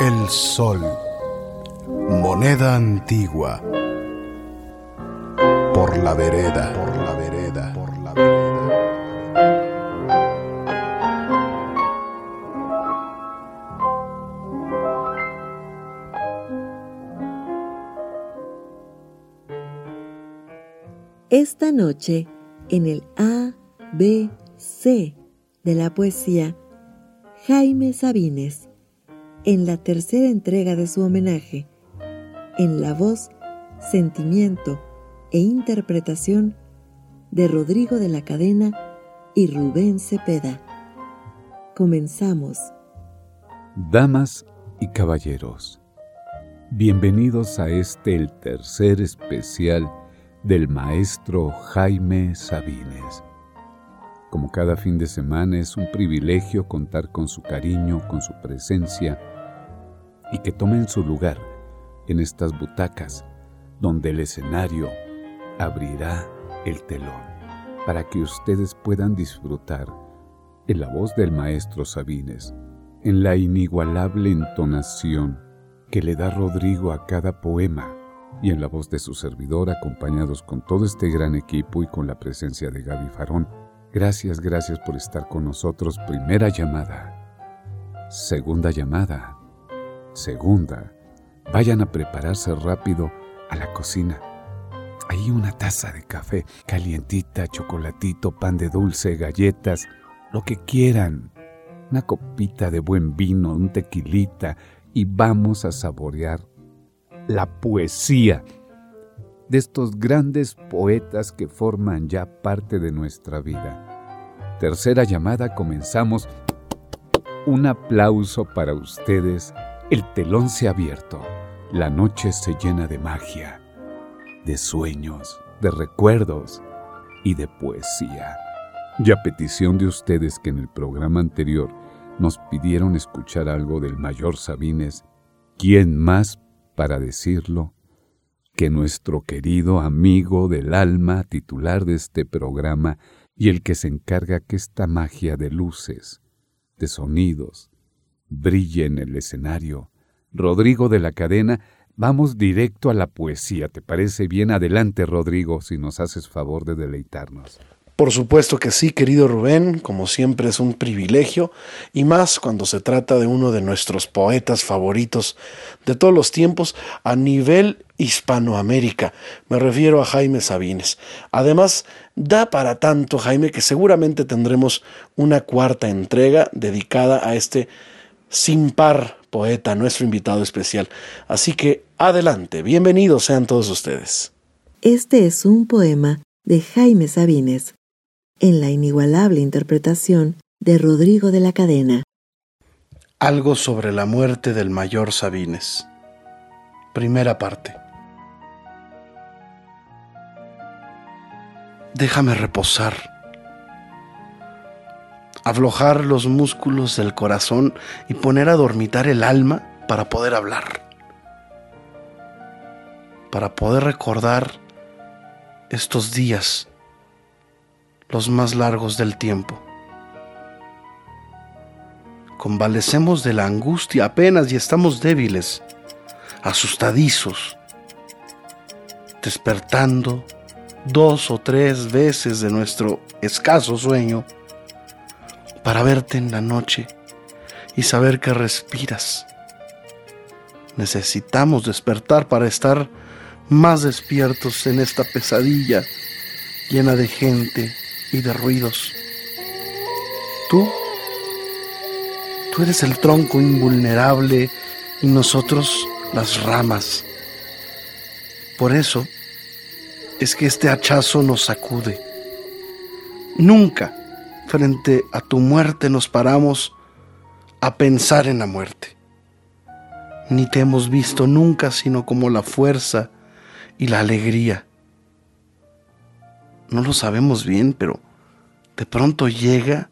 el sol, moneda antigua, por la vereda, por la vereda, por la vereda. Esta noche, en el A, B, C de la poesía, Jaime Sabines, en la tercera entrega de su homenaje, en la voz, sentimiento e interpretación de Rodrigo de la Cadena y Rubén Cepeda. Comenzamos. Damas y caballeros, bienvenidos a este el tercer especial del maestro Jaime Sabines. Como cada fin de semana es un privilegio contar con su cariño, con su presencia y que tomen su lugar en estas butacas donde el escenario abrirá el telón para que ustedes puedan disfrutar en la voz del maestro Sabines, en la inigualable entonación que le da Rodrigo a cada poema y en la voz de su servidor acompañados con todo este gran equipo y con la presencia de Gaby Farón. Gracias, gracias por estar con nosotros. Primera llamada. Segunda llamada. Segunda. Vayan a prepararse rápido a la cocina. Hay una taza de café calientita, chocolatito, pan de dulce, galletas, lo que quieran. Una copita de buen vino, un tequilita y vamos a saborear la poesía de estos grandes poetas que forman ya parte de nuestra vida. Tercera llamada, comenzamos. Un aplauso para ustedes. El telón se ha abierto. La noche se llena de magia, de sueños, de recuerdos y de poesía. Y a petición de ustedes que en el programa anterior nos pidieron escuchar algo del mayor Sabines, ¿quién más para decirlo que nuestro querido amigo del alma, titular de este programa y el que se encarga que esta magia de luces, de sonidos, brille en el escenario, Rodrigo de la Cadena, vamos directo a la poesía. ¿Te parece bien? Adelante, Rodrigo, si nos haces favor de deleitarnos. Por supuesto que sí, querido Rubén, como siempre es un privilegio, y más cuando se trata de uno de nuestros poetas favoritos de todos los tiempos a nivel Hispanoamérica. Me refiero a Jaime Sabines. Además, da para tanto, Jaime, que seguramente tendremos una cuarta entrega dedicada a este sin par poeta, nuestro invitado especial. Así que adelante, bienvenidos sean todos ustedes. Este es un poema de Jaime Sabines en la inigualable interpretación de Rodrigo de la Cadena. Algo sobre la muerte del mayor Sabines. Primera parte. Déjame reposar, aflojar los músculos del corazón y poner a dormitar el alma para poder hablar. para poder recordar estos días, los más largos del tiempo. Convalecemos de la angustia apenas y estamos débiles, asustadizos, despertando dos o tres veces de nuestro escaso sueño para verte en la noche y saber que respiras. Necesitamos despertar para estar más despiertos en esta pesadilla llena de gente y de ruidos. Tú, tú eres el tronco invulnerable y nosotros las ramas. Por eso es que este hachazo nos sacude. Nunca frente a tu muerte nos paramos a pensar en la muerte. Ni te hemos visto nunca sino como la fuerza y la alegría. No lo sabemos bien, pero de pronto llega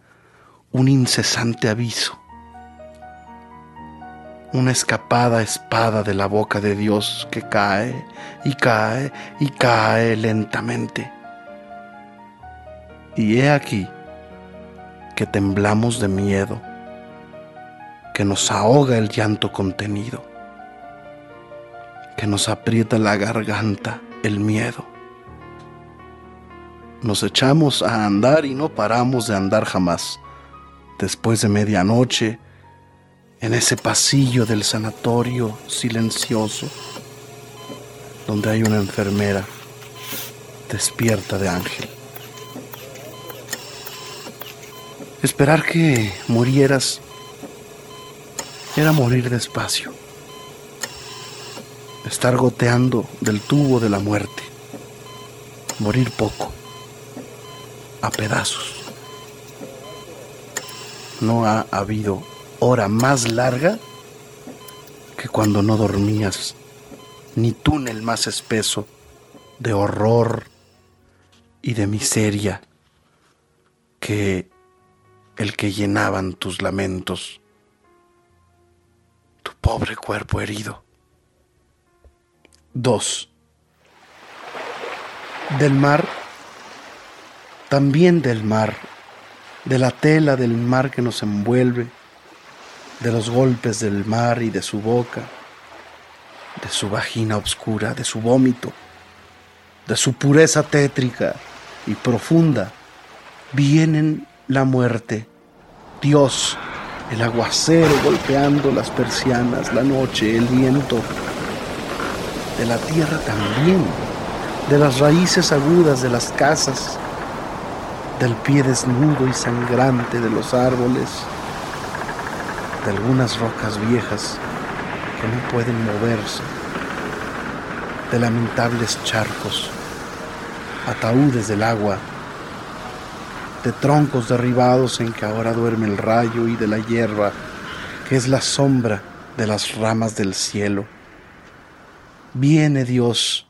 un incesante aviso, una escapada espada de la boca de Dios que cae y cae y cae lentamente. Y he aquí que temblamos de miedo, que nos ahoga el llanto contenido que nos aprieta la garganta el miedo. Nos echamos a andar y no paramos de andar jamás. Después de medianoche, en ese pasillo del sanatorio silencioso, donde hay una enfermera despierta de ángel. Esperar que murieras era morir despacio. Estar goteando del tubo de la muerte, morir poco, a pedazos. No ha habido hora más larga que cuando no dormías, ni túnel más espeso de horror y de miseria que el que llenaban tus lamentos, tu pobre cuerpo herido. 2. Del mar, también del mar, de la tela del mar que nos envuelve, de los golpes del mar y de su boca, de su vagina oscura, de su vómito, de su pureza tétrica y profunda, vienen la muerte, Dios, el aguacero golpeando las persianas, la noche, el viento, de la tierra también, de las raíces agudas de las casas, del pie desnudo y sangrante de los árboles, de algunas rocas viejas que no pueden moverse, de lamentables charcos, ataúdes del agua, de troncos derribados en que ahora duerme el rayo y de la hierba, que es la sombra de las ramas del cielo Viene Dios,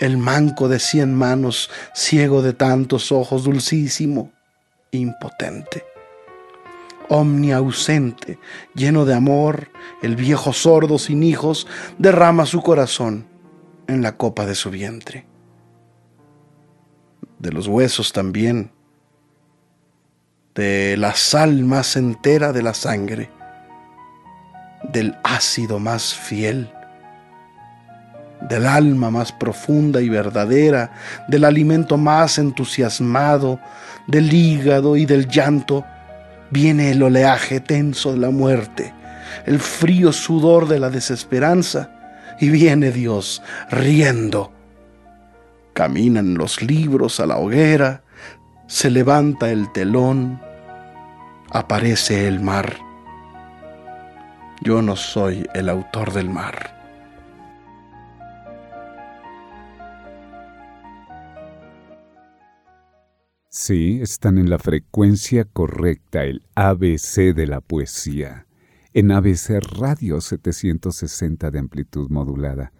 el manco de cien manos, ciego de tantos ojos, dulcísimo, impotente. Omniausente, lleno de amor, el viejo sordo sin hijos derrama su corazón en la copa de su vientre. De los huesos también, de la sal más entera de la sangre, del ácido más fiel, del alma más profunda y verdadera, del alimento más entusiasmado, del hígado y del llanto, viene el oleaje tenso de la muerte, el frío sudor de la desesperanza, y viene Dios riendo. Caminan los libros a la hoguera, se levanta el telón, aparece el mar. Yo no soy el autor del mar Sí, están en la frecuencia correcta, el ABC de la poesía, en ABC Radio 760 de amplitud modulada.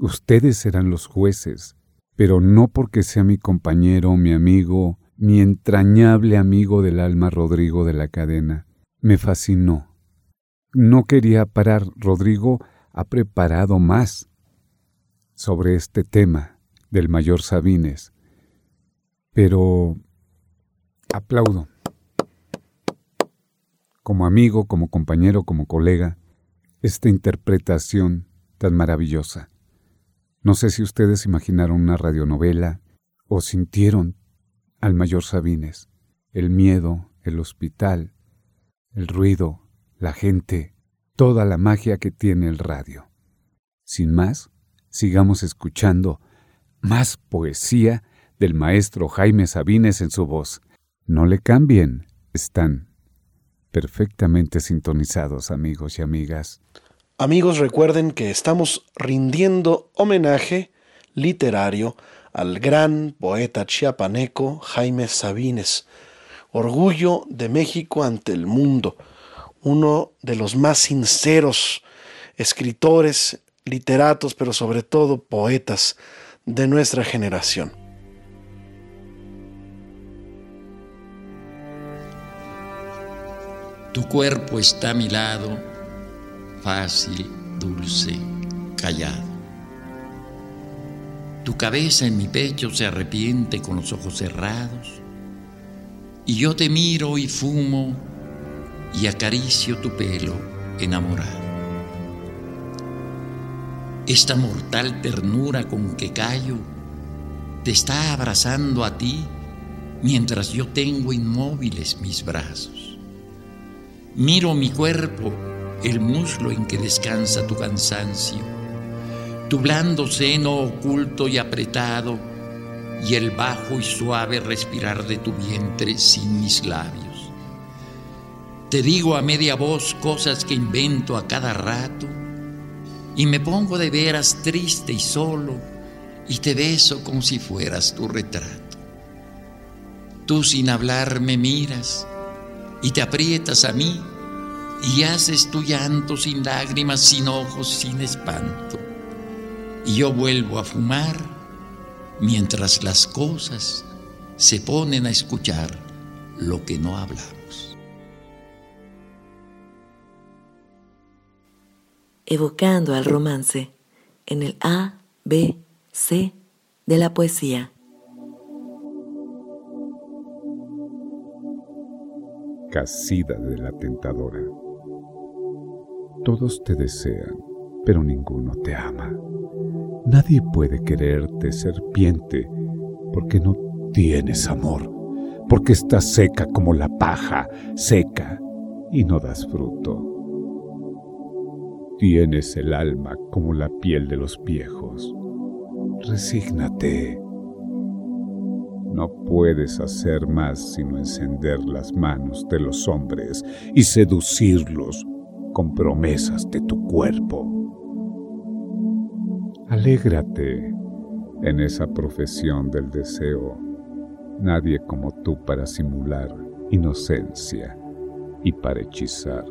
Ustedes serán los jueces, pero no porque sea mi compañero, mi amigo, mi entrañable amigo del alma Rodrigo de la cadena. Me fascinó. No quería parar. Rodrigo ha preparado más. sobre este tema del mayor Sabines, pero aplaudo. Como amigo, como compañero, como colega, esta interpretación tan maravillosa. No sé si ustedes imaginaron una radionovela o sintieron al mayor Sabines, el miedo, el hospital, el ruido, la gente, toda la magia que tiene el radio. Sin más, sigamos escuchando más poesía del maestro Jaime Sabines en su voz. No le cambien, están perfectamente sintonizados amigos y amigas. Amigos, recuerden que estamos rindiendo homenaje literario al gran poeta chiapaneco Jaime Sabines, orgullo de México ante el mundo, uno de los más sinceros escritores, literatos, pero sobre todo poetas de nuestra generación. Tu cuerpo está a mi lado, fácil, dulce, callado. Tu cabeza en mi pecho se arrepiente con los ojos cerrados. Y yo te miro y fumo y acaricio tu pelo enamorado. Esta mortal ternura con que callo te está abrazando a ti mientras yo tengo inmóviles mis brazos. Miro mi cuerpo, el muslo en que descansa tu cansancio tu blando seno oculto y apretado, y el bajo y suave respirar de tu vientre sin mis labios. Te digo a media voz cosas que invento a cada rato, y me pongo de veras triste y solo, y te beso como si fueras tu retrato. Tú sin hablar me miras, y te aprietas a mí, y haces tu llanto sin lágrimas, sin ojos, sin espanto y yo vuelvo a fumar mientras las cosas se ponen a escuchar lo que no hablamos. Evocando al romance en el A, B, C de la poesía. Casida de la tentadora. Todos te desean, pero ninguno te ama. Nadie puede quererte, serpiente, porque no tienes amor, porque estás seca como la paja, seca, y no das fruto. Tienes el alma como la piel de los viejos. Resígnate. No puedes hacer más sino encender las manos de los hombres y seducirlos con promesas de tu cuerpo. Alégrate en esa profesión del deseo. Nadie como tú para simular inocencia y para hechizar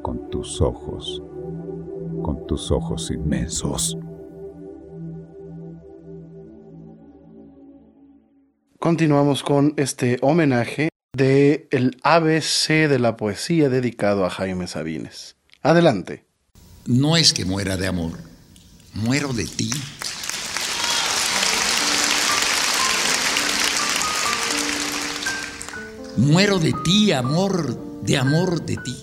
con tus ojos, con tus ojos inmensos. Continuamos con este homenaje de el ABC de la poesía dedicado a Jaime Sabines. Adelante. No es que muera de amor muero de ti. Muero de ti, amor, de amor de ti,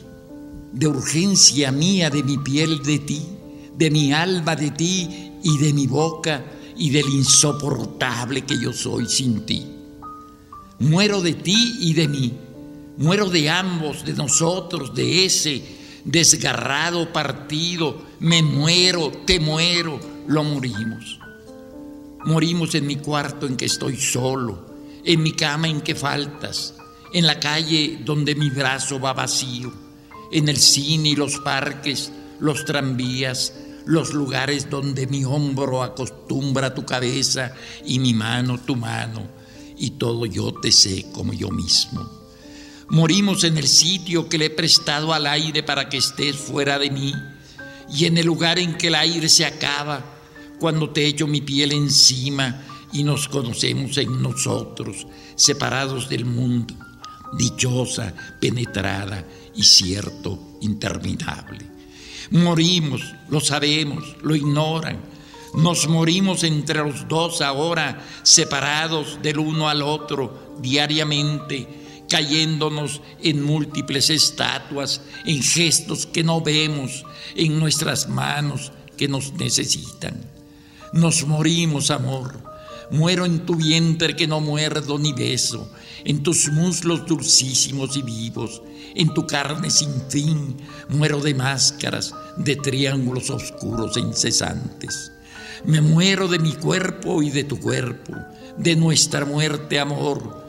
de urgencia mía, de mi piel de ti, de mi alma de ti y de mi boca y del insoportable que yo soy sin ti. Muero de ti y de mí, muero de ambos, de nosotros, de ese desgarrado partido, me muero, te muero, lo morimos. Morimos en mi cuarto en que estoy solo, en mi cama en que faltas, en la calle donde mi brazo va vacío, en el cine y los parques, los tranvías, los lugares donde mi hombro acostumbra tu cabeza y mi mano tu mano, y todo yo te sé como yo mismo. Morimos en el sitio que le he prestado al aire para que estés fuera de mí y en el lugar en que el aire se acaba, cuando te echo mi piel encima y nos conocemos en nosotros, separados del mundo, dichosa, penetrada y cierto, interminable. Morimos, lo sabemos, lo ignoran. Nos morimos entre los dos ahora, separados del uno al otro diariamente, cayéndonos en múltiples estatuas, en gestos que no vemos, en nuestras manos que nos necesitan. Nos morimos, amor. Muero en tu vientre que no muerdo ni beso, en tus muslos dulcísimos y vivos, en tu carne sin fin. Muero de máscaras, de triángulos oscuros e incesantes. Me muero de mi cuerpo y de tu cuerpo, de nuestra muerte, amor.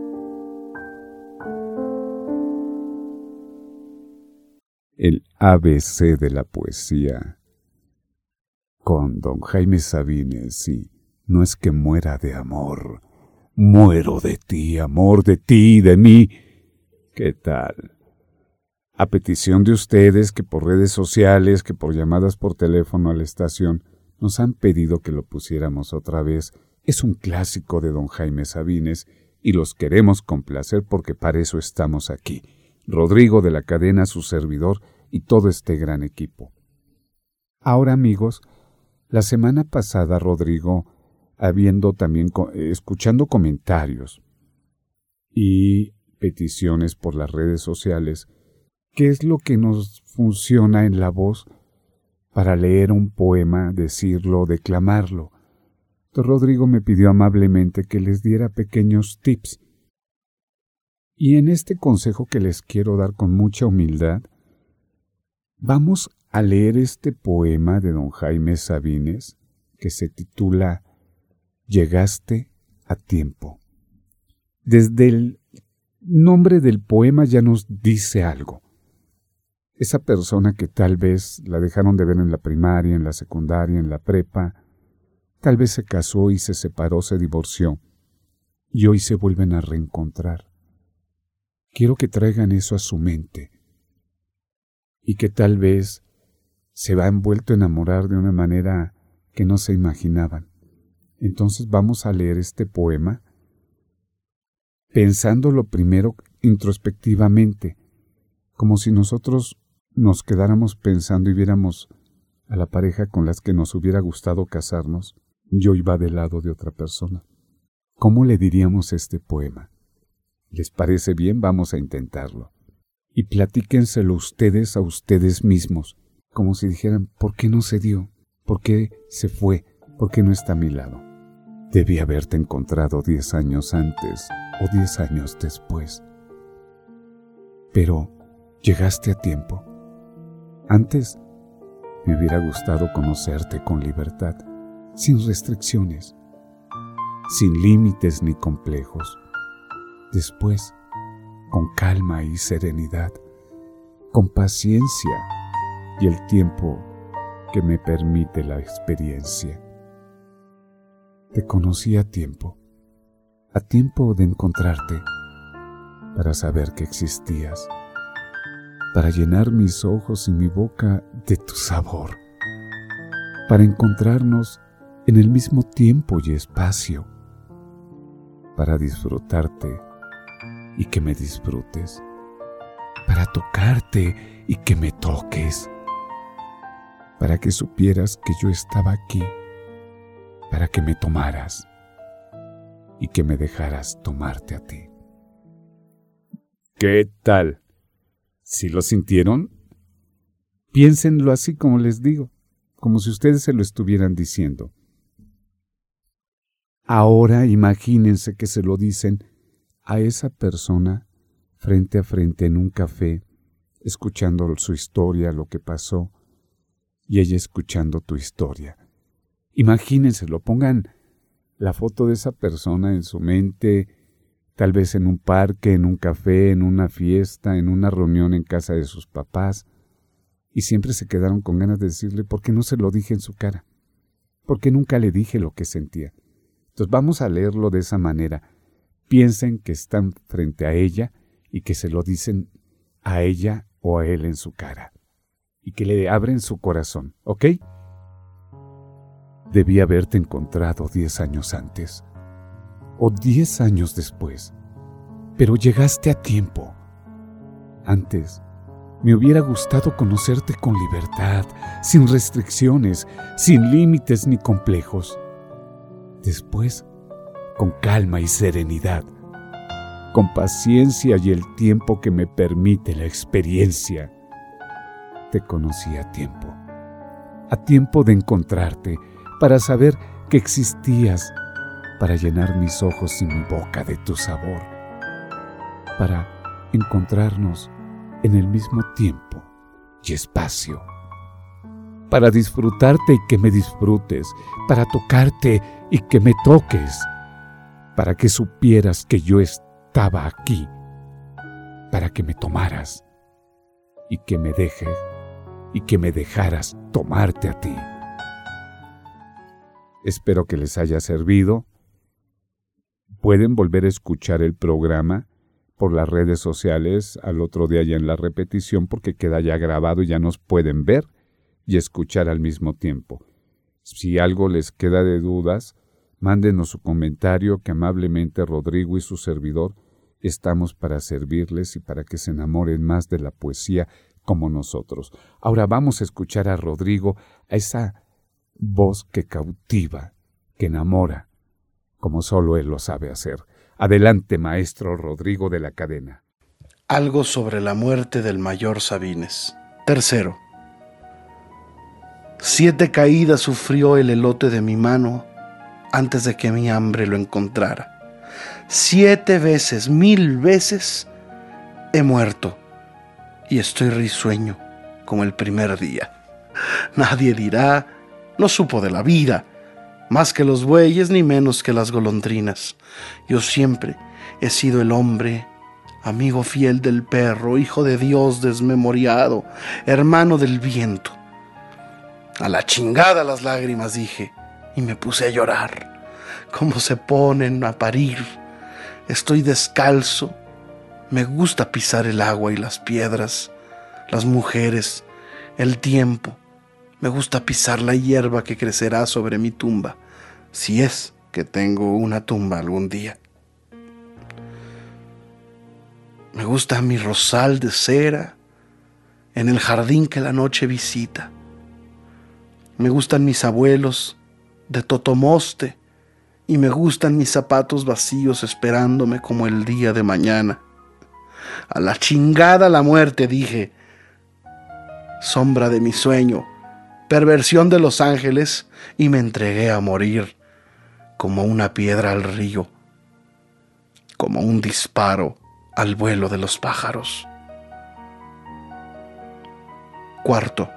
El ABC de la poesía con don Jaime Sabines y no es que muera de amor, muero de ti, amor, de ti y de mí. ¿Qué tal? A petición de ustedes que por redes sociales, que por llamadas por teléfono a la estación, nos han pedido que lo pusiéramos otra vez. Es un clásico de don Jaime Sabines y los queremos complacer porque para eso estamos aquí. Rodrigo de la cadena, su servidor y todo este gran equipo. Ahora amigos, la semana pasada Rodrigo, habiendo también escuchando comentarios y peticiones por las redes sociales, ¿qué es lo que nos funciona en la voz para leer un poema, decirlo, declamarlo? Rodrigo me pidió amablemente que les diera pequeños tips. Y en este consejo que les quiero dar con mucha humildad, vamos a leer este poema de don Jaime Sabines que se titula Llegaste a tiempo. Desde el nombre del poema ya nos dice algo. Esa persona que tal vez la dejaron de ver en la primaria, en la secundaria, en la prepa, tal vez se casó y se separó, se divorció, y hoy se vuelven a reencontrar. Quiero que traigan eso a su mente y que tal vez se va envuelto a enamorar de una manera que no se imaginaban. Entonces vamos a leer este poema pensándolo primero introspectivamente, como si nosotros nos quedáramos pensando y viéramos a la pareja con las que nos hubiera gustado casarnos, yo iba del lado de otra persona. ¿Cómo le diríamos este poema? ¿Les parece bien? Vamos a intentarlo. Y platíquenselo ustedes a ustedes mismos, como si dijeran, ¿por qué no se dio? ¿Por qué se fue? ¿Por qué no está a mi lado? Debí haberte encontrado diez años antes o diez años después. Pero llegaste a tiempo. Antes me hubiera gustado conocerte con libertad, sin restricciones, sin límites ni complejos. Después, con calma y serenidad, con paciencia y el tiempo que me permite la experiencia. Te conocí a tiempo, a tiempo de encontrarte, para saber que existías, para llenar mis ojos y mi boca de tu sabor, para encontrarnos en el mismo tiempo y espacio, para disfrutarte y que me disfrutes, para tocarte y que me toques, para que supieras que yo estaba aquí, para que me tomaras y que me dejaras tomarte a ti. ¿Qué tal? ¿Si lo sintieron? Piénsenlo así como les digo, como si ustedes se lo estuvieran diciendo. Ahora imagínense que se lo dicen a esa persona frente a frente en un café, escuchando su historia, lo que pasó, y ella escuchando tu historia. Imagínenselo, pongan la foto de esa persona en su mente, tal vez en un parque, en un café, en una fiesta, en una reunión en casa de sus papás, y siempre se quedaron con ganas de decirle, ¿por qué no se lo dije en su cara? ¿Por qué nunca le dije lo que sentía? Entonces vamos a leerlo de esa manera. Piensen que están frente a ella y que se lo dicen a ella o a él en su cara. Y que le abren su corazón, ¿ok? Debí haberte encontrado diez años antes o diez años después, pero llegaste a tiempo. Antes, me hubiera gustado conocerte con libertad, sin restricciones, sin límites ni complejos. Después, con calma y serenidad, con paciencia y el tiempo que me permite la experiencia, te conocí a tiempo. A tiempo de encontrarte, para saber que existías, para llenar mis ojos y mi boca de tu sabor, para encontrarnos en el mismo tiempo y espacio. Para disfrutarte y que me disfrutes, para tocarte y que me toques, para que supieras que yo estaba aquí, para que me tomaras y que me dejes y que me dejaras tomarte a ti. Espero que les haya servido. Pueden volver a escuchar el programa por las redes sociales al otro día ya en la repetición porque queda ya grabado y ya nos pueden ver y escuchar al mismo tiempo. Si algo les queda de dudas, mándenos su comentario que amablemente Rodrigo y su servidor estamos para servirles y para que se enamoren más de la poesía como nosotros. Ahora vamos a escuchar a Rodrigo, a esa voz que cautiva, que enamora, como solo él lo sabe hacer. Adelante, maestro Rodrigo de la Cadena. Algo sobre la muerte del mayor Sabines. Tercero. Siete caídas sufrió el elote de mi mano antes de que mi hambre lo encontrara. Siete veces, mil veces he muerto y estoy risueño como el primer día. Nadie dirá, no supo de la vida, más que los bueyes ni menos que las golondrinas. Yo siempre he sido el hombre, amigo fiel del perro, hijo de Dios desmemoriado, hermano del viento. A la chingada las lágrimas dije y me puse a llorar. Cómo se ponen a parir. Estoy descalzo. Me gusta pisar el agua y las piedras, las mujeres, el tiempo. Me gusta pisar la hierba que crecerá sobre mi tumba, si es que tengo una tumba algún día. Me gusta mi rosal de cera en el jardín que la noche visita. Me gustan mis abuelos de totomoste y me gustan mis zapatos vacíos esperándome como el día de mañana. A la chingada la muerte, dije. Sombra de mi sueño, perversión de los ángeles, y me entregué a morir como una piedra al río, como un disparo al vuelo de los pájaros. Cuarto,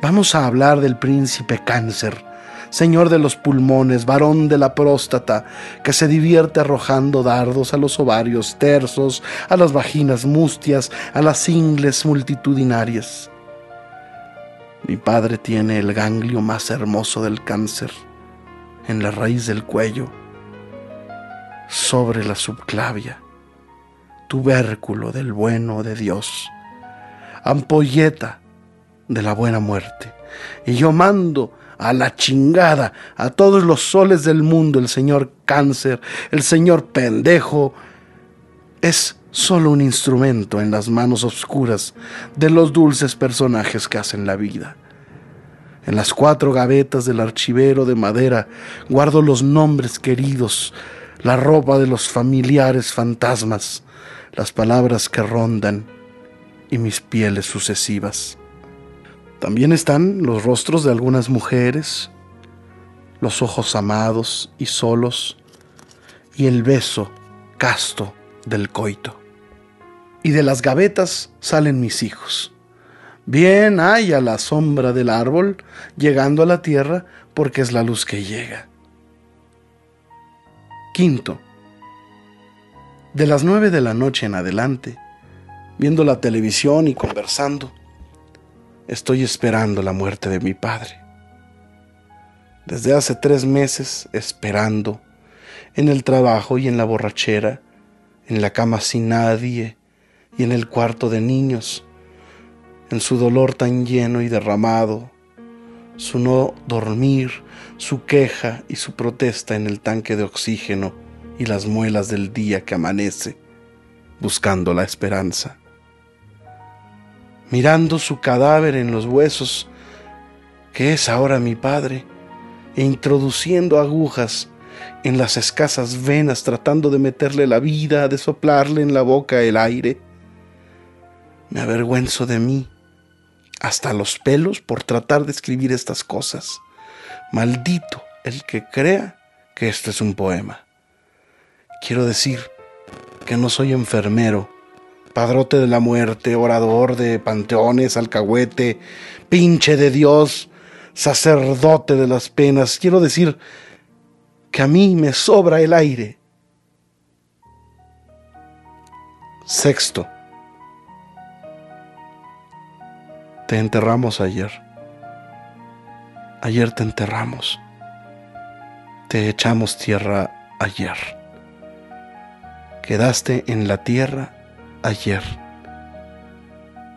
vamos a hablar del príncipe cáncer, señor de los pulmones, varón de la próstata, que se divierte arrojando dardos a los ovarios tersos, a las vaginas mustias, a las ingles multitudinarias. Mi padre tiene el ganglio más hermoso del cáncer, en la raíz del cuello, sobre la subclavia, tubérculo del bueno de Dios, ampolleta de la buena muerte. Y yo mando a la chingada a todos los soles del mundo, el señor cáncer, el señor pendejo, es solo un instrumento en las manos oscuras de los dulces personajes que hacen la vida. En las cuatro gavetas del archivero de madera guardo los nombres queridos, la ropa de los familiares fantasmas, las palabras que rondan y mis pieles sucesivas. También están los rostros de algunas mujeres, los ojos amados y solos, y el beso casto del coito. Y de las gavetas salen mis hijos. Bien hay a la sombra del árbol, llegando a la tierra, porque es la luz que llega. Quinto, de las nueve de la noche en adelante, viendo la televisión y conversando, estoy esperando la muerte de mi padre. desde hace tres meses esperando, en el trabajo y en la borrachera, en la cama sin nadie y en el cuarto de niños, en su dolor tan lleno y derramado, su no dormir, su queja y su protesta en el tanque de oxígeno y las muelas del día que amanece, buscando la esperanza. Mirando su cadáver en los huesos, que es ahora mi padre, e introduciendo agujas en las escasas venas tratando de meterle la vida, de soplarle en la boca el aire. Me avergüenzo de mí, hasta los pelos, por tratar de escribir estas cosas. Maldito el que crea que esto es un poema. Quiero decir que no soy enfermero, padrote de la muerte, orador de panteones, alcahuete, pinche de Dios, sacerdote de las penas. Quiero decir que a mí me sobra el aire. Sexto, te enterramos ayer. Ayer te enterramos. Te echamos tierra ayer. Quedaste en la tierra ayer.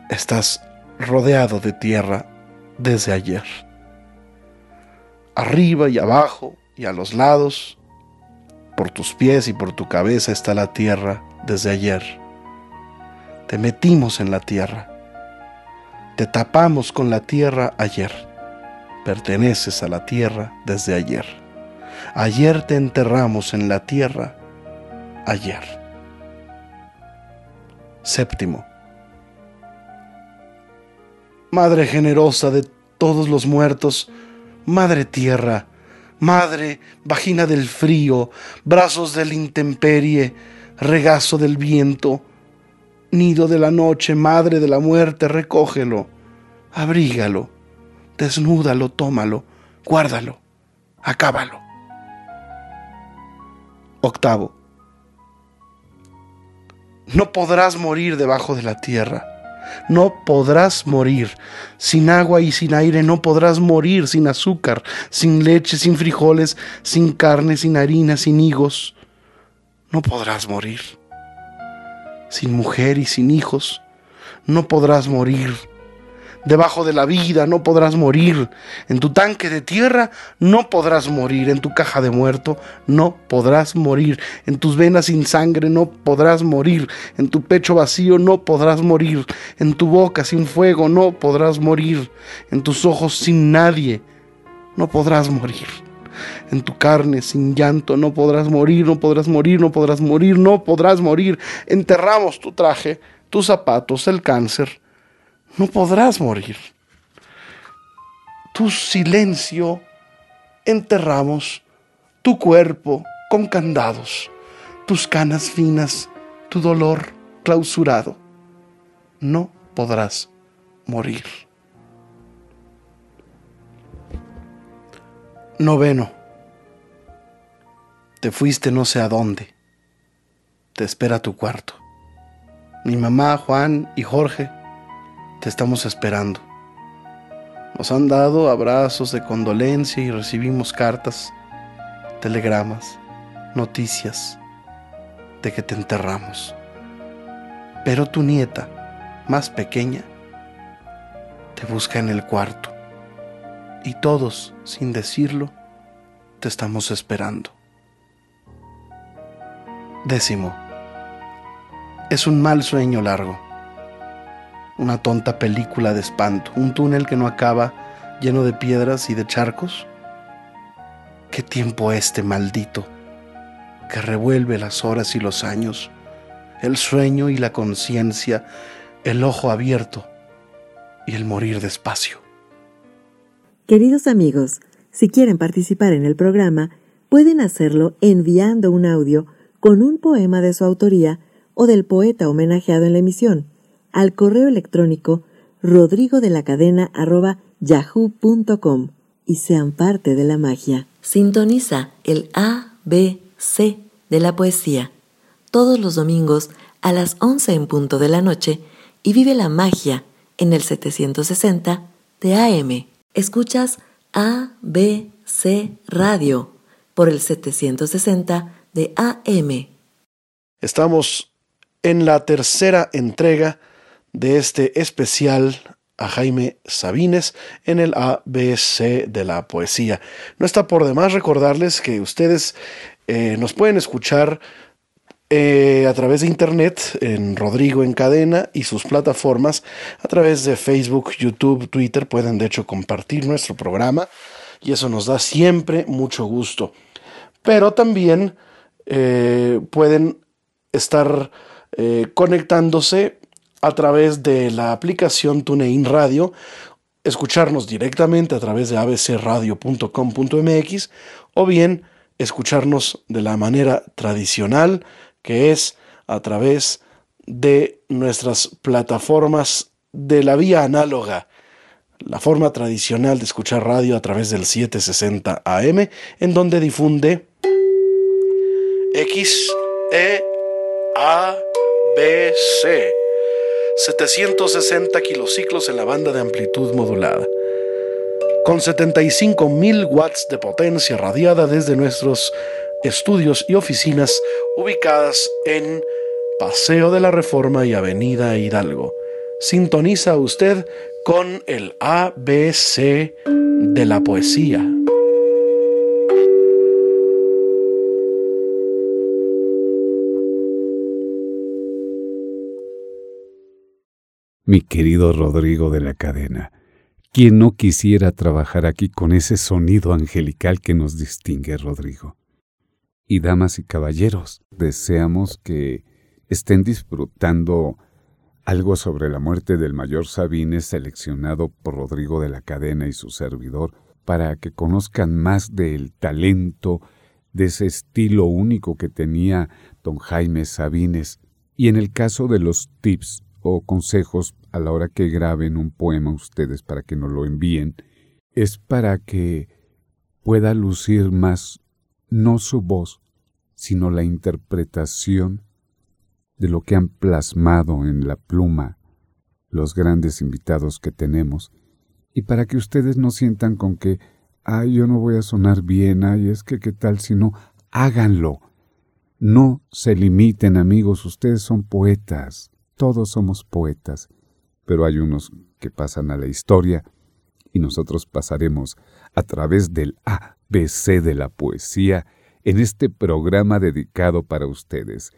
Estás rodeado de tierra desde ayer. Arriba y abajo y a los lados, por tus pies y por tu cabeza está la tierra desde ayer. Te metimos en la tierra. Te tapamos con la tierra ayer. Perteneces a la tierra desde ayer. Ayer te enterramos en la tierra ayer. Séptimo. Madre generosa de todos los muertos, Madre Tierra, Madre, vagina del frío, brazos de la intemperie, regazo del viento, nido de la noche, madre de la muerte, recógelo, abrígalo, desnúdalo, tómalo, guárdalo, acábalo. Octavo. No podrás morir debajo de la tierra no podrás morir. Sin agua y sin aire no podrás morir, sin azúcar, sin leche, sin frijoles, sin carne, sin harina, sin higos. No podrás morir. Sin mujer y sin hijos no podrás morir Debajo de la vida no podrás morir. En tu tanque de tierra no podrás morir. En tu caja de muerto no podrás morir. En tus venas sin sangre no podrás morir. En tu pecho vacío no podrás morir. En tu boca sin fuego no podrás morir. En tus ojos sin nadie no podrás morir. En tu carne sin llanto no podrás morir, no podrás morir, no podrás morir, no podrás morir. Enterramos tu traje, tus zapatos, el cáncer no podrás morir. Tu silencio enterramos, tu cuerpo con candados, tus canas finas, tu dolor clausurado. No podrás morir. Noveno. Te fuiste no sé a dónde. Te espera tu cuarto. Mi mamá, Juan y Jorge te estamos esperando. Nos han dado abrazos de condolencia y recibimos cartas, telegramas, noticias de que te enterramos. Pero tu nieta, más pequeña, te busca en el cuarto y todos, sin decirlo, te estamos esperando. Décimo, es un mal sueño largo una tonta película de espanto, un túnel que no acaba lleno de piedras y de charcos. ¿Qué tiempo este maldito que revuelve las horas y los años, el sueño y la conciencia, el ojo abierto y el morir despacio? Queridos amigos, si quieren participar en el programa, pueden hacerlo enviando un audio con un poema de su autoría o del poeta homenajeado en la emisión al correo electrónico rodrigo de la cadena yahoo.com y sean parte de la magia. Sintoniza el A, B, C de la poesía todos los domingos a las 11 en punto de la noche y vive la magia en el 760 de AM. Escuchas A, B, ABC Radio por el 760 de AM. Estamos en la tercera entrega de este especial a Jaime Sabines en el ABC de la poesía. No está por demás recordarles que ustedes eh, nos pueden escuchar eh, a través de internet en Rodrigo en Cadena y sus plataformas, a través de Facebook, YouTube, Twitter, pueden de hecho compartir nuestro programa y eso nos da siempre mucho gusto. Pero también eh, pueden estar conectándose a través de la aplicación TuneIn Radio, escucharnos directamente a través de abcradio.com.mx o bien escucharnos de la manera tradicional que es a través de nuestras plataformas de la vía análoga, la forma tradicional de escuchar radio a través del 760 AM, en donde difunde X, E, A, B, C 760 kilociclos en la banda de amplitud modulada. Con 75.000 watts de potencia radiada desde nuestros estudios y oficinas ubicadas en Paseo de la Reforma y Avenida Hidalgo. Sintoniza usted con el ABC de la poesía. Mi querido Rodrigo de la cadena. ¿Quién no quisiera trabajar aquí con ese sonido angelical que nos distingue, Rodrigo? Y damas y caballeros, deseamos que estén disfrutando algo sobre la muerte del mayor Sabines seleccionado por Rodrigo de la cadena y su servidor para que conozcan más del talento, de ese estilo único que tenía don Jaime Sabines. Y en el caso de los tips o consejos a la hora que graben un poema ustedes para que nos lo envíen, es para que pueda lucir más no su voz, sino la interpretación de lo que han plasmado en la pluma los grandes invitados que tenemos, y para que ustedes no sientan con que, ay, yo no voy a sonar bien, ay, es que qué tal si no, háganlo. No se limiten, amigos, ustedes son poetas, todos somos poetas, pero hay unos que pasan a la historia y nosotros pasaremos a través del ABC de la poesía en este programa dedicado para ustedes.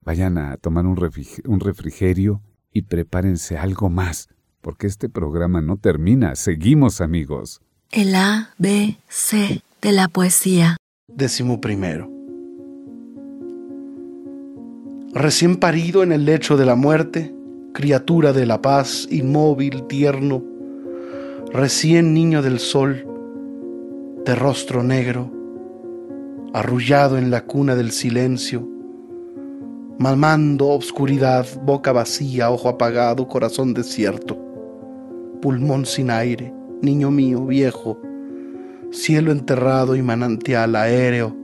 Vayan a tomar un, refrigerio y prepárense algo más, porque este programa no termina. Seguimos, amigos. El ABC de la poesía. Décimo primero recién parido en el lecho de la muerte, criatura de la paz, inmóvil, tierno, recién niño del sol, de rostro negro, arrullado en la cuna del silencio, mamando obscuridad, boca vacía, ojo apagado, corazón desierto, pulmón sin aire, niño mío, viejo, cielo enterrado y manantial aéreo,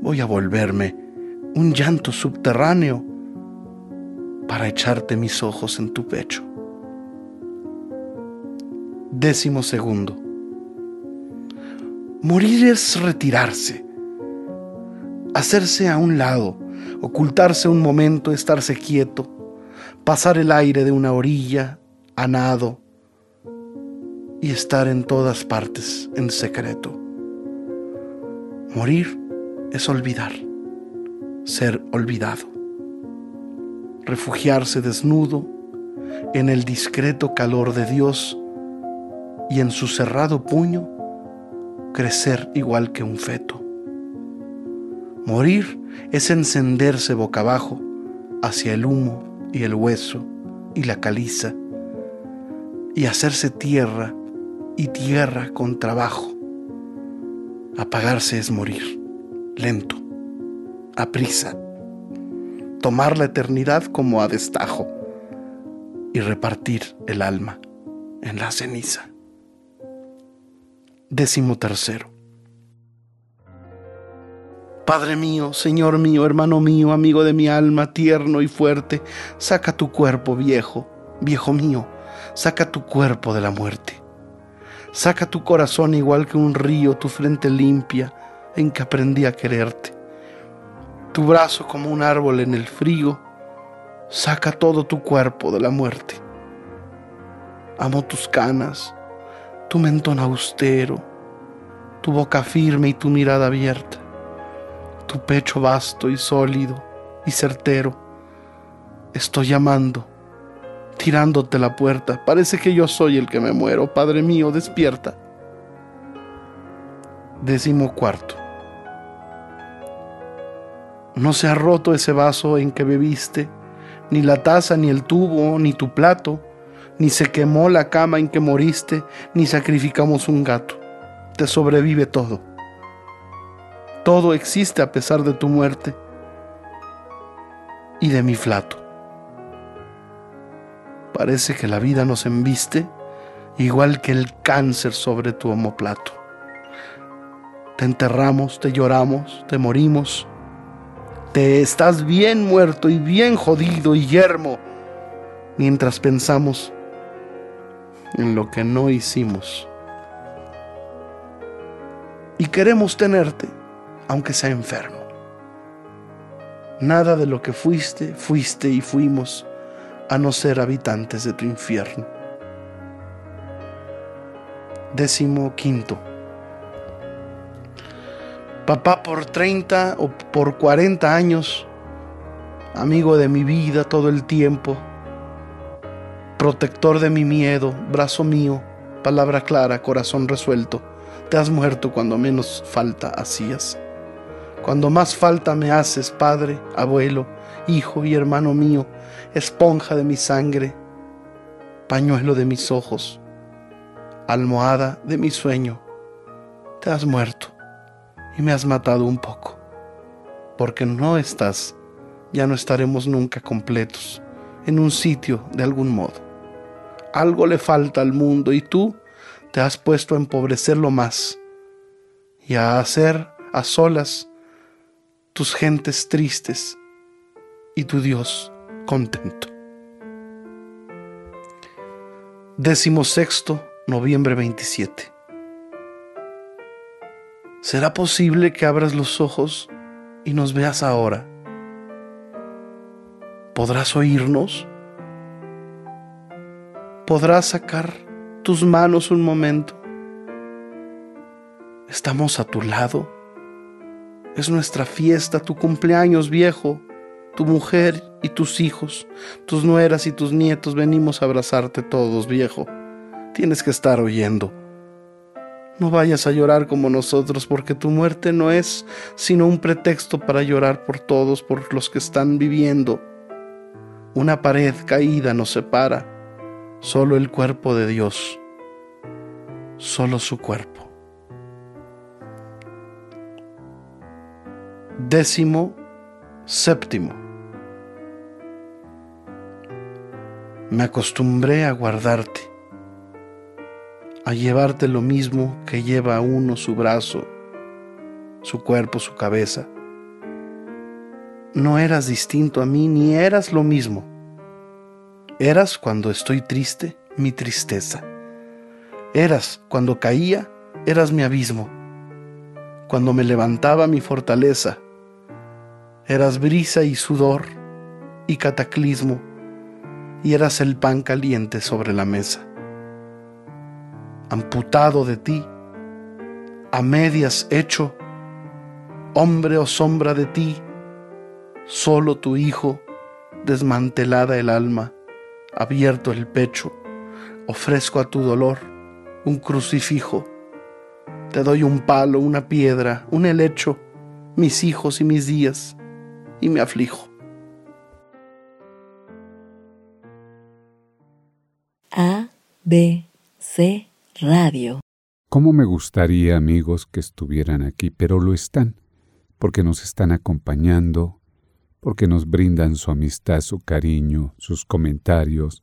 voy a volverme un llanto subterráneo para echarte mis ojos en tu pecho. Décimo segundo. Morir es retirarse, hacerse a un lado, ocultarse un momento, estarse quieto, pasar el aire de una orilla a nado y estar en todas partes en secreto. Morir es olvidar ser olvidado, refugiarse desnudo en el discreto calor de Dios y en su cerrado puño crecer igual que un feto. Morir es encenderse boca abajo hacia el humo y el hueso y la caliza y hacerse tierra y tierra con trabajo. Apagarse es morir, lento, a prisa, tomar la eternidad como a destajo y repartir el alma en la ceniza. Décimo tercero. Padre mío, Señor mío, hermano mío, amigo de mi alma, tierno y fuerte, saca tu cuerpo viejo, viejo mío, saca tu cuerpo de la muerte. Saca tu corazón igual que un río, tu frente limpia, en que aprendí a quererte. Tu brazo como un árbol en el frío, saca todo tu cuerpo de la muerte. Amo tus canas, tu mentón austero, tu boca firme y tu mirada abierta, tu pecho vasto y sólido y certero. Estoy llamando, tirándote la puerta. Parece que yo soy el que me muero. Padre mío, despierta. Décimo cuarto. No se ha roto ese vaso en que bebiste, ni la taza, ni el tubo, ni tu plato, ni se quemó la cama en que moriste, ni sacrificamos un gato. Te sobrevive todo. Todo existe a pesar de tu muerte y de mi flato. Parece que la vida nos embiste igual que el cáncer sobre tu homoplato. Te enterramos, te lloramos, te morimos. Te estás bien muerto y bien jodido y yermo mientras pensamos en lo que no hicimos. Y queremos tenerte, aunque sea enfermo. Nada de lo que fuiste, fuiste y fuimos, a no ser habitantes de tu infierno. Décimo quinto. Papá por 30 o por 40 años, amigo de mi vida todo el tiempo, protector de mi miedo, brazo mío, palabra clara, corazón resuelto, te has muerto cuando menos falta hacías. Cuando más falta me haces, padre, abuelo, hijo y hermano mío, esponja de mi sangre, pañuelo de mis ojos, almohada de mi sueño, te has muerto y me has matado un poco, porque no estás, ya no estaremos nunca completos en un sitio de algún modo. Algo le falta al mundo y tú te has puesto a empobrecerlo más y a hacer a solas tus gentes tristes y tu Dios contento. Décimo sexto, noviembre 27. ¿Será posible que abras los ojos y nos veas ahora? ¿Podrás oírnos? ¿Podrás sacar tus manos un momento? ¿Estamos a tu lado? Es nuestra fiesta, tu cumpleaños viejo, tu mujer y tus hijos, tus nueras y tus nietos, venimos a abrazarte todos, viejo. Tienes que estar oyendo. No vayas a llorar como nosotros, porque tu muerte no es sino un pretexto para llorar por todos, por los que están viviendo. Una pared caída nos separa, solo el cuerpo de Dios, solo su cuerpo. Décimo séptimo. Me acostumbré a guardarte a llevarte lo mismo que lleva uno su brazo, su cuerpo, su cabeza. No eras distinto a mí ni eras lo mismo. Eras cuando estoy triste, mi tristeza. Eras cuando caía, eras mi abismo. Cuando me levantaba mi fortaleza. Eras brisa y sudor y cataclismo, y eras el pan caliente sobre la mesa amputado de ti, a medias hecho, hombre o sombra de ti, solo tu Hijo, desmantelada el alma, abierto el pecho, ofrezco a tu dolor un crucifijo, te doy un palo, una piedra, un helecho, mis hijos y mis días, y me aflijo. A, B, C, Radio. ¿Cómo me gustaría, amigos, que estuvieran aquí? Pero lo están, porque nos están acompañando, porque nos brindan su amistad, su cariño, sus comentarios,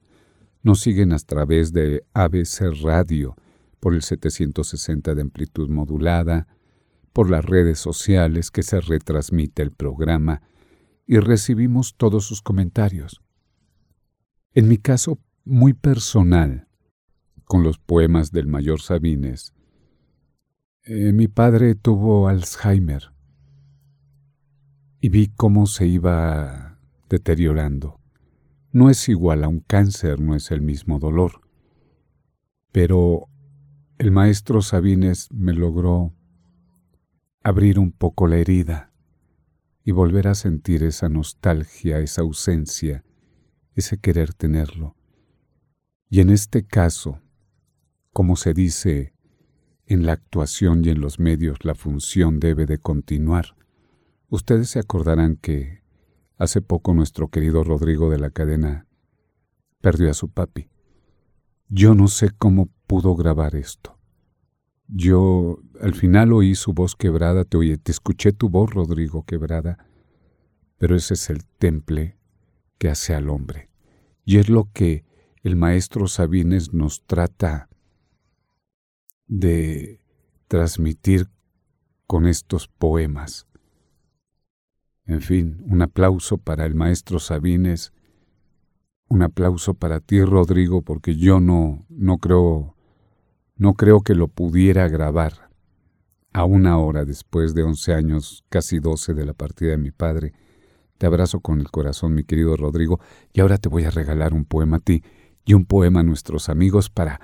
nos siguen a través de ABC Radio por el 760 de amplitud modulada, por las redes sociales que se retransmite el programa y recibimos todos sus comentarios. En mi caso muy personal, con los poemas del mayor Sabines. Eh, mi padre tuvo Alzheimer y vi cómo se iba deteriorando. No es igual a un cáncer, no es el mismo dolor. Pero el maestro Sabines me logró abrir un poco la herida y volver a sentir esa nostalgia, esa ausencia, ese querer tenerlo. Y en este caso, como se dice en la actuación y en los medios, la función debe de continuar. Ustedes se acordarán que hace poco nuestro querido Rodrigo de la cadena perdió a su papi. Yo no sé cómo pudo grabar esto. Yo al final oí su voz quebrada, te oí, te escuché tu voz, Rodrigo, quebrada, pero ese es el temple que hace al hombre. Y es lo que el maestro Sabines nos trata de transmitir con estos poemas. En fin, un aplauso para el maestro Sabines, un aplauso para ti, Rodrigo, porque yo no, no creo, no creo que lo pudiera grabar a una hora después de once años, casi doce de la partida de mi padre. Te abrazo con el corazón, mi querido Rodrigo, y ahora te voy a regalar un poema a ti y un poema a nuestros amigos para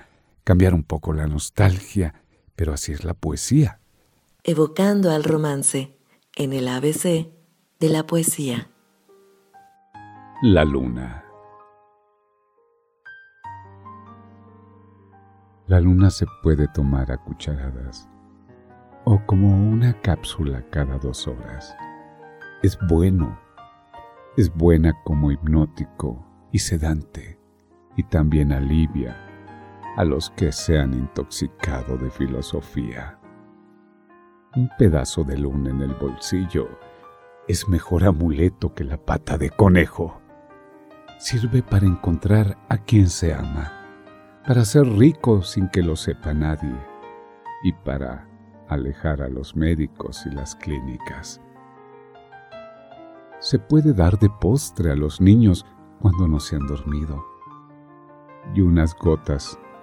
cambiar un poco la nostalgia, pero así es la poesía. Evocando al romance en el ABC de la poesía. La luna. La luna se puede tomar a cucharadas o como una cápsula cada dos horas. Es bueno, es buena como hipnótico y sedante y también alivia a los que se han intoxicado de filosofía. Un pedazo de luna en el bolsillo es mejor amuleto que la pata de conejo. Sirve para encontrar a quien se ama, para ser rico sin que lo sepa nadie y para alejar a los médicos y las clínicas. Se puede dar de postre a los niños cuando no se han dormido y unas gotas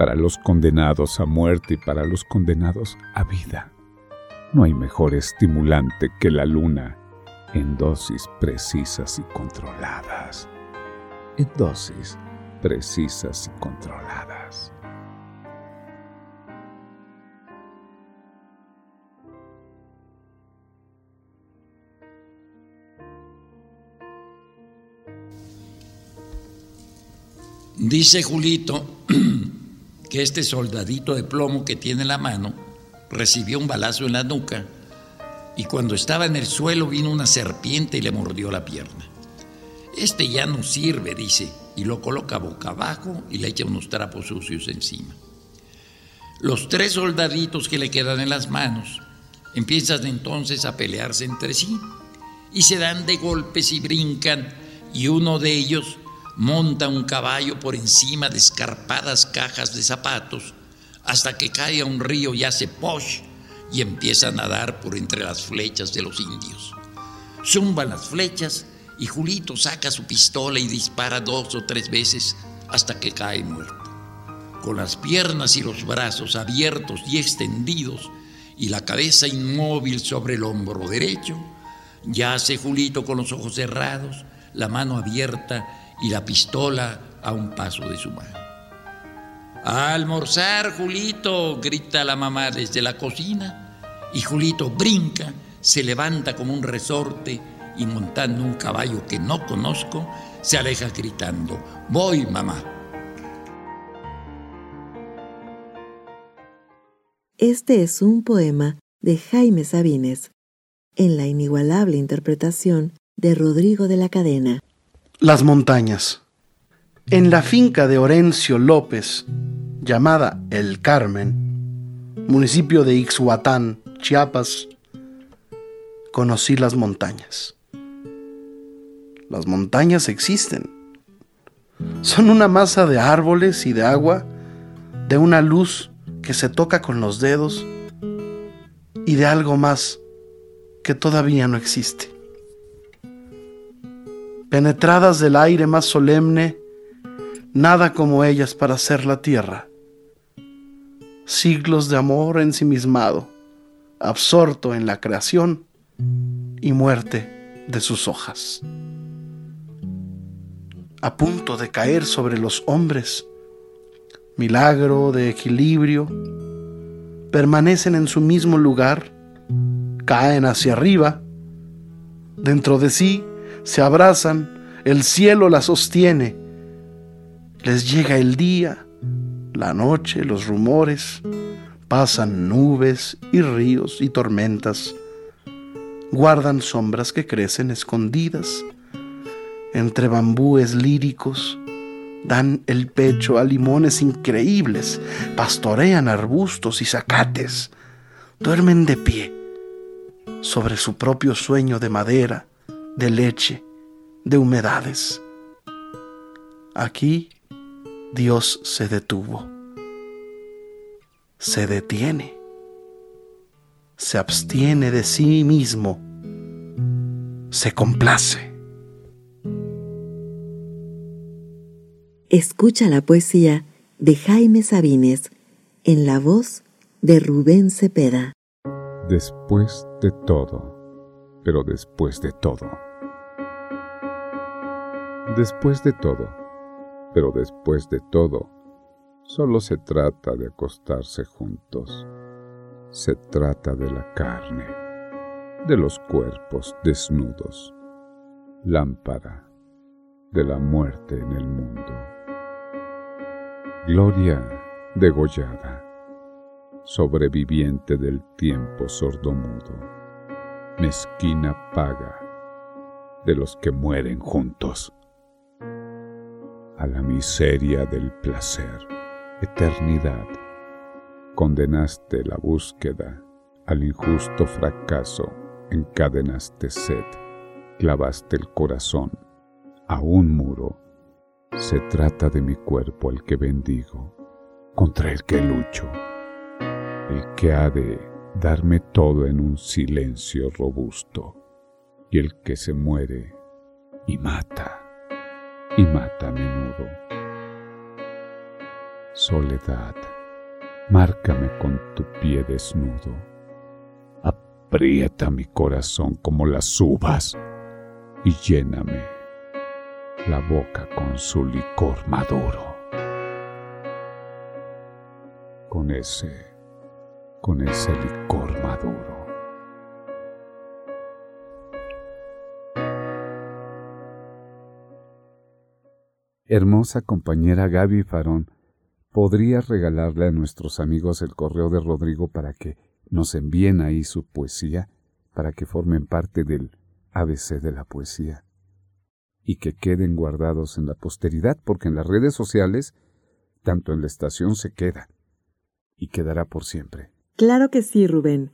para los condenados a muerte y para los condenados a vida. No hay mejor estimulante que la luna en dosis precisas y controladas. En dosis precisas y controladas. Dice Julito que este soldadito de plomo que tiene en la mano recibió un balazo en la nuca y cuando estaba en el suelo vino una serpiente y le mordió la pierna. Este ya no sirve, dice, y lo coloca boca abajo y le echa unos trapos sucios encima. Los tres soldaditos que le quedan en las manos empiezan entonces a pelearse entre sí y se dan de golpes y brincan y uno de ellos monta un caballo por encima de escarpadas cajas de zapatos hasta que cae a un río y hace posh y empieza a nadar por entre las flechas de los indios. Zumban las flechas y Julito saca su pistola y dispara dos o tres veces hasta que cae muerto. Con las piernas y los brazos abiertos y extendidos y la cabeza inmóvil sobre el hombro derecho, yace Julito con los ojos cerrados, la mano abierta y la pistola a un paso de su mano. A almorzar, Julito, grita la mamá desde la cocina, y Julito brinca, se levanta como un resorte y montando un caballo que no conozco, se aleja gritando, voy mamá. Este es un poema de Jaime Sabines, en la inigualable interpretación de Rodrigo de la Cadena. Las montañas. En la finca de Orencio López, llamada El Carmen, municipio de Ixhuatán, Chiapas, conocí las montañas. Las montañas existen. Son una masa de árboles y de agua, de una luz que se toca con los dedos y de algo más que todavía no existe. Penetradas del aire más solemne, nada como ellas para ser la tierra. Siglos de amor ensimismado, absorto en la creación y muerte de sus hojas. A punto de caer sobre los hombres, milagro de equilibrio, permanecen en su mismo lugar, caen hacia arriba, dentro de sí se abrazan, el cielo la sostiene, les llega el día, la noche, los rumores, pasan nubes y ríos y tormentas, guardan sombras que crecen escondidas entre bambúes líricos, dan el pecho a limones increíbles, pastorean arbustos y zacates, duermen de pie sobre su propio sueño de madera, de leche, de humedades. Aquí Dios se detuvo, se detiene, se abstiene de sí mismo, se complace. Escucha la poesía de Jaime Sabines en la voz de Rubén Cepeda. Después de todo, pero después de todo. Después de todo, pero después de todo, solo se trata de acostarse juntos. Se trata de la carne, de los cuerpos desnudos, lámpara de la muerte en el mundo. Gloria degollada, sobreviviente del tiempo sordomudo, mezquina paga de los que mueren juntos. A la miseria del placer, eternidad, condenaste la búsqueda, al injusto fracaso encadenaste sed, clavaste el corazón a un muro se trata de mi cuerpo el que bendigo, contra el que lucho, el que ha de darme todo en un silencio robusto, y el que se muere y mata, y mata a menudo. Soledad, márcame con tu pie desnudo, aprieta mi corazón como las uvas y lléname la boca con su licor maduro. Con ese, con ese licor maduro. Hermosa compañera Gaby Farón, ¿podrías regalarle a nuestros amigos el correo de Rodrigo para que nos envíen ahí su poesía, para que formen parte del ABC de la poesía? y que queden guardados en la posteridad, porque en las redes sociales, tanto en la estación se queda y quedará por siempre. Claro que sí, Rubén.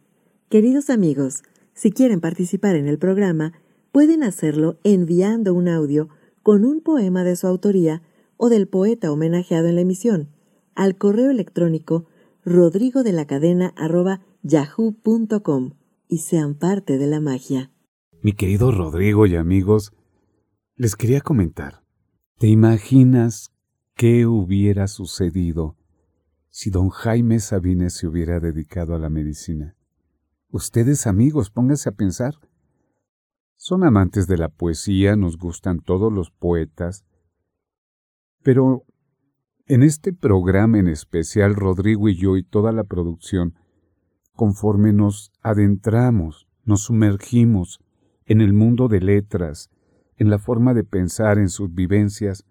Queridos amigos, si quieren participar en el programa, pueden hacerlo enviando un audio con un poema de su autoría o del poeta homenajeado en la emisión al correo electrónico rodrigo de la cadena yahoo.com y sean parte de la magia. Mi querido Rodrigo y amigos, les quería comentar, ¿te imaginas qué hubiera sucedido si don Jaime Sabines se hubiera dedicado a la medicina? Ustedes amigos, pónganse a pensar. Son amantes de la poesía, nos gustan todos los poetas, pero en este programa en especial, Rodrigo y yo y toda la producción, conforme nos adentramos, nos sumergimos en el mundo de letras, en la forma de pensar, en sus vivencias.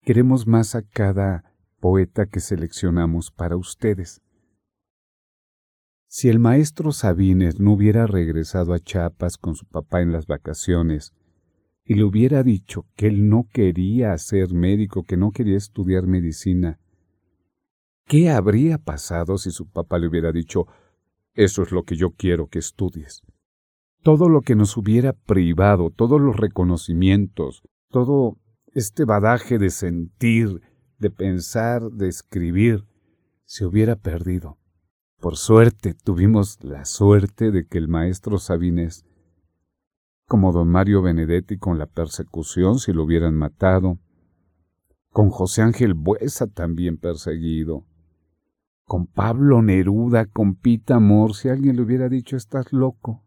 Queremos más a cada poeta que seleccionamos para ustedes. Si el maestro Sabines no hubiera regresado a Chiapas con su papá en las vacaciones y le hubiera dicho que él no quería ser médico, que no quería estudiar medicina, ¿Qué habría pasado si su papá le hubiera dicho, eso es lo que yo quiero que estudies? Todo lo que nos hubiera privado, todos los reconocimientos, todo este badaje de sentir, de pensar, de escribir, se hubiera perdido. Por suerte tuvimos la suerte de que el maestro Sabines, como don Mario Benedetti con la persecución si lo hubieran matado, con José Ángel Buesa también perseguido, con Pablo Neruda, con Pita Amor, si alguien le hubiera dicho estás loco,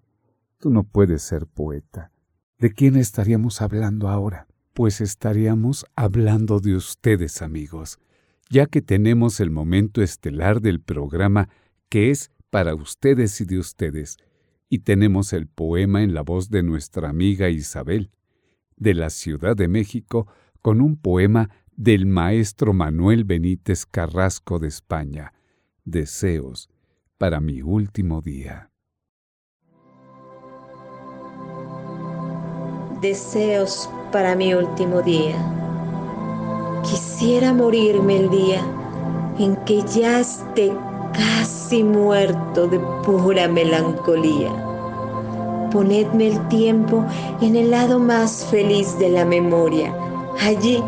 tú no puedes ser poeta. ¿De quién estaríamos hablando ahora? Pues estaríamos hablando de ustedes, amigos, ya que tenemos el momento estelar del programa que es para ustedes y de ustedes, y tenemos el poema en la voz de nuestra amiga Isabel, de la Ciudad de México, con un poema del maestro Manuel Benítez Carrasco de España, Deseos para mi último día. Deseos para mi último día. Quisiera morirme el día en que ya esté casi muerto de pura melancolía. Ponedme el tiempo en el lado más feliz de la memoria, allí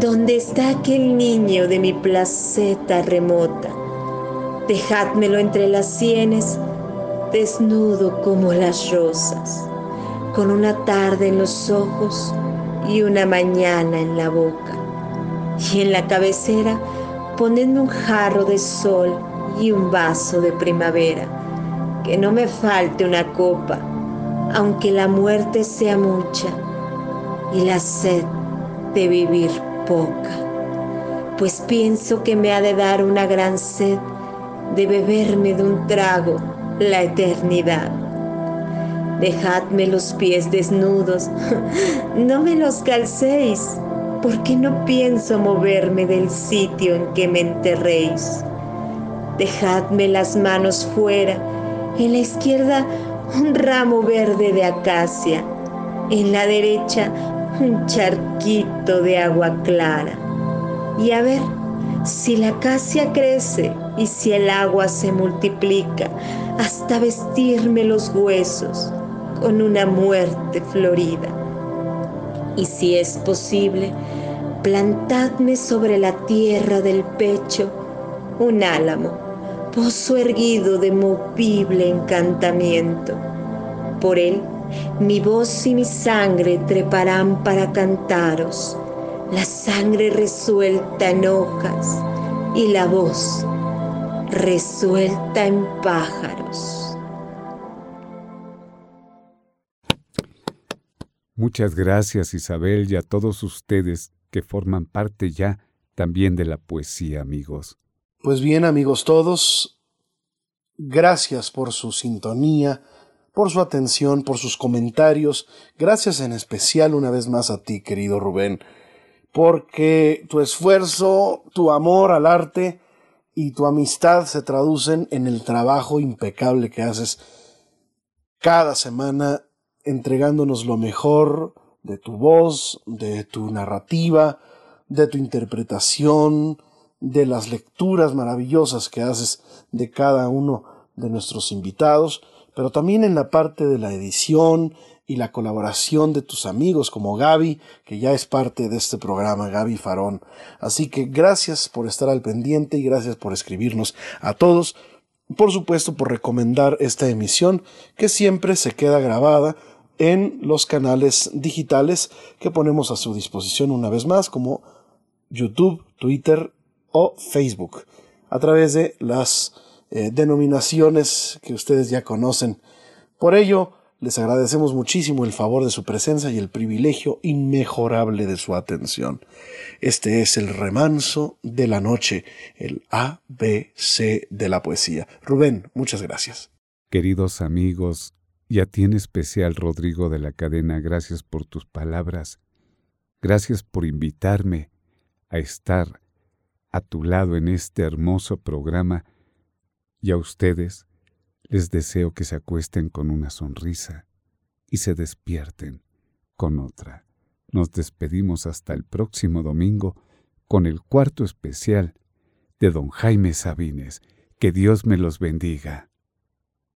donde está aquel niño de mi placeta remota. Dejádmelo entre las sienes, desnudo como las rosas, con una tarde en los ojos y una mañana en la boca. Y en la cabecera ponedme un jarro de sol y un vaso de primavera, que no me falte una copa, aunque la muerte sea mucha y la sed de vivir poca, pues pienso que me ha de dar una gran sed de beberme de un trago la eternidad. Dejadme los pies desnudos, no me los calcéis, porque no pienso moverme del sitio en que me enterréis. Dejadme las manos fuera, en la izquierda un ramo verde de acacia, en la derecha un charquito de agua clara. Y a ver si la acacia crece y si el agua se multiplica hasta vestirme los huesos con una muerte florida. Y si es posible, plantadme sobre la tierra del pecho un álamo pozo erguido de movible encantamiento. Por él mi voz y mi sangre treparán para cantaros, la sangre resuelta en hojas y la voz resuelta en pájaros. Muchas gracias Isabel y a todos ustedes que forman parte ya también de la poesía, amigos. Pues bien, amigos todos, gracias por su sintonía, por su atención, por sus comentarios. Gracias en especial una vez más a ti, querido Rubén, porque tu esfuerzo, tu amor al arte y tu amistad se traducen en el trabajo impecable que haces cada semana entregándonos lo mejor de tu voz, de tu narrativa, de tu interpretación, de las lecturas maravillosas que haces de cada uno de nuestros invitados, pero también en la parte de la edición y la colaboración de tus amigos como Gaby, que ya es parte de este programa, Gaby Farón. Así que gracias por estar al pendiente y gracias por escribirnos a todos. Por supuesto, por recomendar esta emisión que siempre se queda grabada en los canales digitales que ponemos a su disposición una vez más, como YouTube, Twitter o Facebook a través de las eh, denominaciones que ustedes ya conocen. Por ello, les agradecemos muchísimo el favor de su presencia y el privilegio inmejorable de su atención. Este es el remanso de la noche, el ABC de la poesía. Rubén, muchas gracias. Queridos amigos, y a ti en especial, Rodrigo de la cadena, gracias por tus palabras. Gracias por invitarme a estar a tu lado en este hermoso programa y a ustedes les deseo que se acuesten con una sonrisa y se despierten con otra. Nos despedimos hasta el próximo domingo con el cuarto especial de don Jaime Sabines. Que Dios me los bendiga.